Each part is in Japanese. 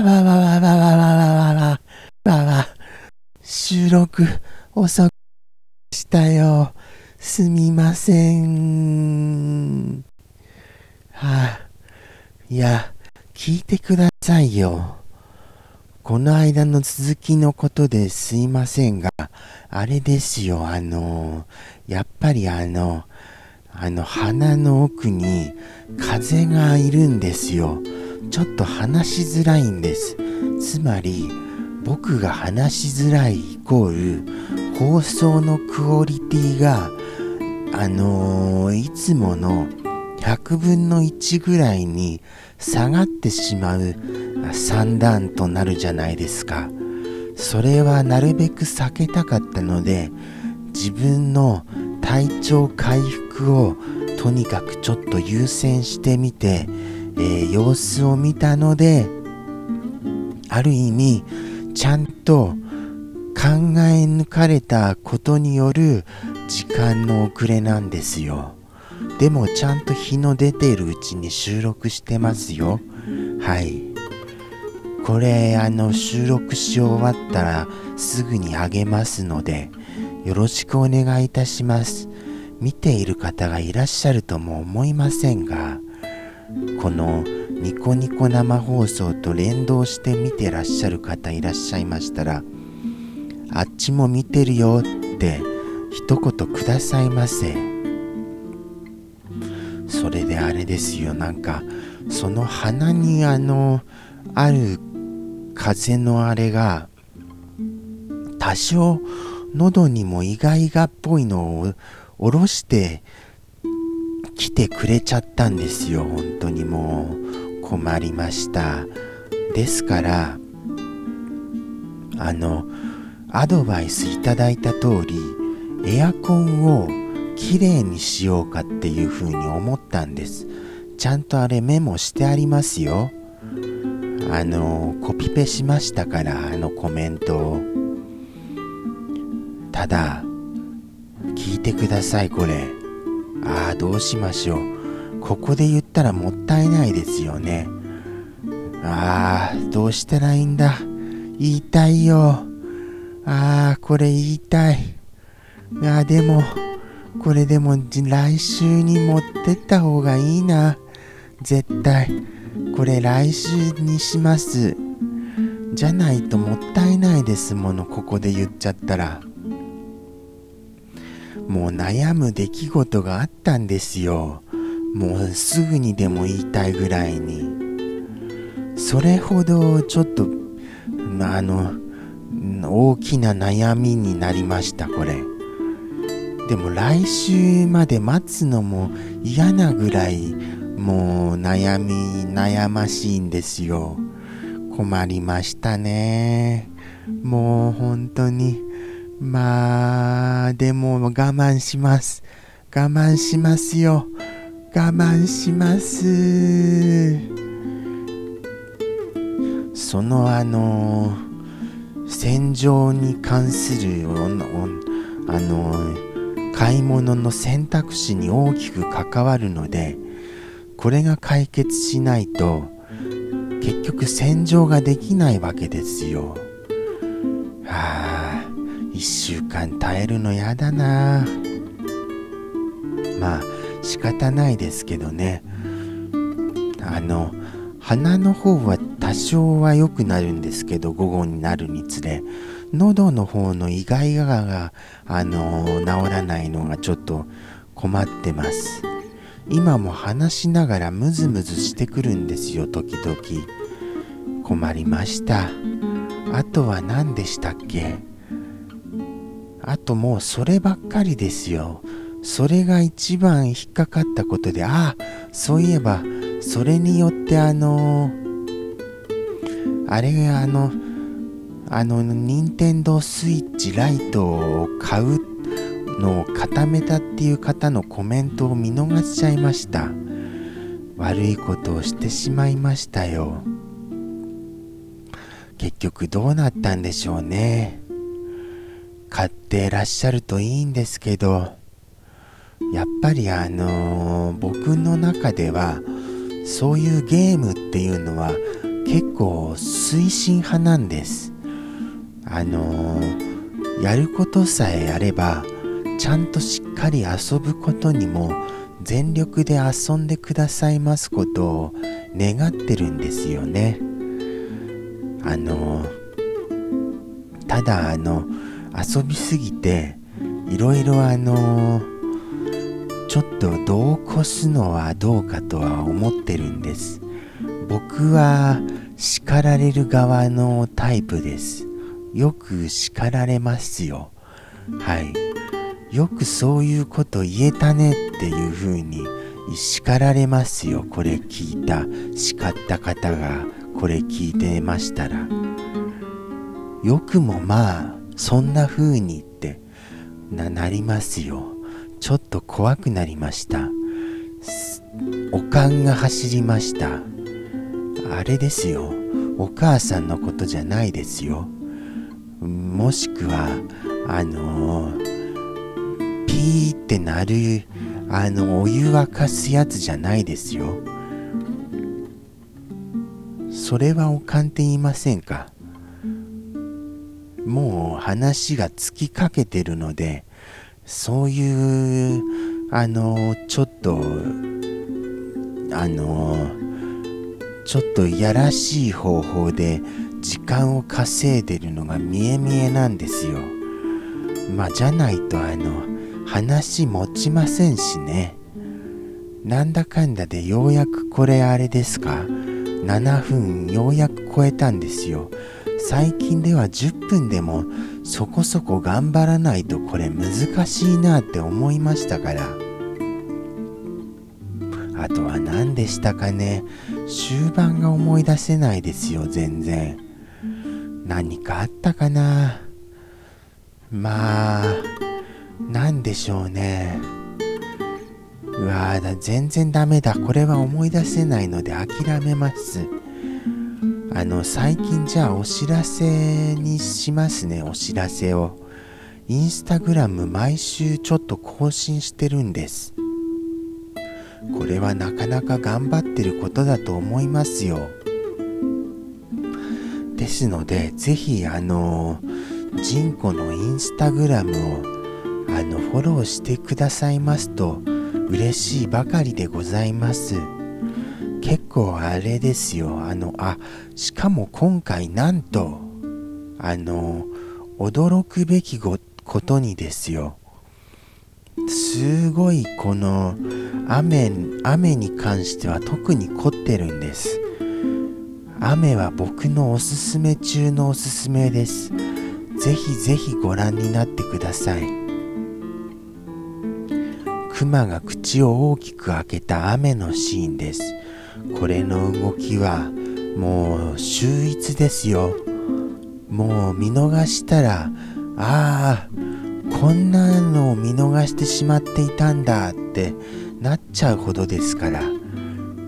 らららららららららら収録遅くしたよ。すみません。はあ、いや、聞いてくださいよ。この間の続きのことですいませんが、あれですよ、あの、やっぱりあの、あの、鼻の奥に風がいるんですよ。ちょっと話しづらいんです。つまり、僕が話しづらいイコール、放送のクオリティが、あのー、いつもの100分の1ぐらいに下がってしまう三段となるじゃないですかそれはなるべく避けたかったので自分の体調回復をとにかくちょっと優先してみて、えー、様子を見たのである意味ちゃんと考え抜かれたことによる時間の遅れなんですよ。でもちゃんと日の出ているうちに収録してますよ。はい。これ、あの、収録し終わったらすぐにあげますので、よろしくお願いいたします。見ている方がいらっしゃるとも思いませんが、このニコニコ生放送と連動して見てらっしゃる方いらっしゃいましたら、あっちも見てるよって一言くださいませ。それであれですよなんかその鼻にあのある風のあれが多少喉にもイガイガっぽいのを下ろして来てくれちゃったんですよ。本当にもう困りました。ですからあのアドバイスいただいた通りエアコンを綺麗にしようかっていうふうに思ったんです。ちゃんとあれメモしてありますよ。あのコピペしましたからあのコメントを。ただ聞いてくださいこれ。ああどうしましょうここで言ったらもったいないですよねああどうしたらいいんだ言いたいよああこれ言いたいああでもこれでも来週に持ってった方がいいな。絶対。これ来週にします。じゃないともったいないですもの、ここで言っちゃったら。もう悩む出来事があったんですよ。もうすぐにでも言いたいぐらいに。それほどちょっと、あの、大きな悩みになりました、これ。でも来週まで待つのも嫌なぐらいもう悩み悩ましいんですよ困りましたねもう本当にまあでも我慢します。我慢しますよ。我慢します。そのあの戦場に関するあの買い物の選択肢に大きく関わるのでこれが解決しないと結局洗浄ができないわけですよ。はあ。1週間耐えるのやだなまあ仕方ないですけどねあの鼻の方は多少は良くなるんですけど午後になるにつれ喉の方のイガイガが、あの、治らないのがちょっと困ってます。今も話しながらムズムズしてくるんですよ、時々。困りました。あとは何でしたっけ？あともうそればっかりですよ。それが一番引っかかったことで、ああ、そういえば、それによってあのー、あれがあの、あの、任天堂スイッチライトを買うのを固めたっていう方のコメントを見逃しちゃいました。悪いことをしてしまいましたよ。結局どうなったんでしょうね。買ってらっしゃるといいんですけど、やっぱりあのー、僕の中ではそういうゲームっていうのは結構推進派なんです。あのー、やることさえやればちゃんとしっかり遊ぶことにも全力で遊んでくださいますことを願ってるんですよねあのただあの遊びすぎていろいろあのちょっと度を越すのはどうかとは思ってるんです。僕は叱られる側のタイプです。よく叱られますよ。はい。よくそういうこと言えたねっていう風に叱られますよ。これ聞いた。叱った方がこれ聞いてましたら。よくもまあそんな風にってななりますよ。ちょっと怖くなりました。おかんが走りました。あれですよ。お母さんのことじゃないですよ。もしくはあのー、ピーってなるあのお湯沸かすやつじゃないですよ。それはおかんって言いませんか？もう話が尽きかけてるのでそういうあのちょっとあのちょっといやらしい方法で時間を稼いでるのが見え見えなんですよ。まあじゃないとあの話持ちませんしね。なんだかんだでようやくこれあれですか？7分ようやく超えたんですよ。最近では10分でもそこそこ頑張らないとこれ難しいなって思いましたから。あとは何でしたかね。終盤が思い出せないですよ全然。何かあったかな。まあ何でしょうね。うわー全然ダメだ。これは思い出せないので諦めます。あの最近じゃあお知らせにしますね。お知らせを。インスタグラム毎週ちょっと更新してるんです。これはなかなか頑張ってることだと思いますよ。ですのでぜひあのジンコのインスタグラムをあのフォローしてくださいますと嬉しいばかりでございます。構あれですよ。あのあしかも今回なんとあの驚くべきことにですよ。すごいこの雨雨に関しては特に凝ってるんです。雨は僕のおすすめ中のおすすめです。ぜひぜひご覧になってください。クマが口を大きく開けた雨のシーンです。これの動きはもう秀逸ですよ。もう見逃したらああこんなのを見逃してしまっていたんだってなっちゃうほどですから。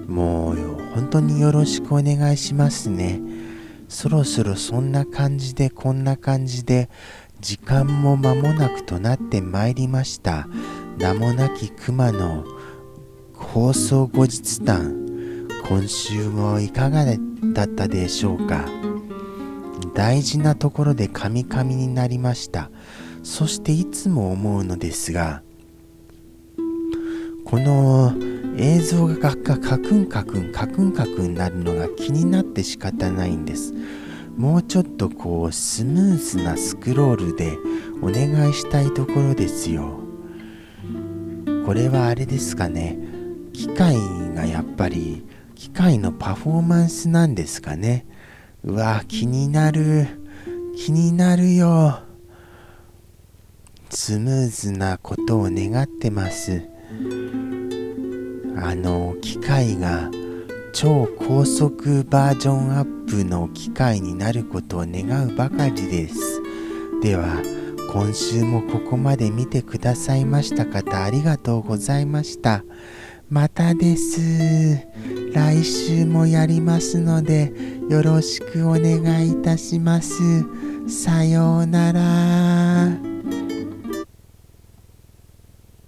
もう本当によろしくお願いしますね。そろそろそんな感じでこんな感じで時間も間もなくとなってまいりました。名もなき熊の放送後日談。今週もいかがだったでしょうか？大事なところでカミカミになりました。そしていつも思うのですがこの映像がカクンカクンカクンカクンなるのが気になって仕方ないんです。もうちょっとこうスムーズなスクロールでお願いしたいところですよ。これはあれですかね？機械がやっぱり機械のパフォーマンスなんですかね。うわ気になる。気になるよ。スムーズなことを願ってます。あの機械が超高速バージョンアップの機械になることを願うばかりです。では今週もここまで見てくださいました方ありがとうございました。またです。来週もやりますので、よろしくお願いいたします。さようなら。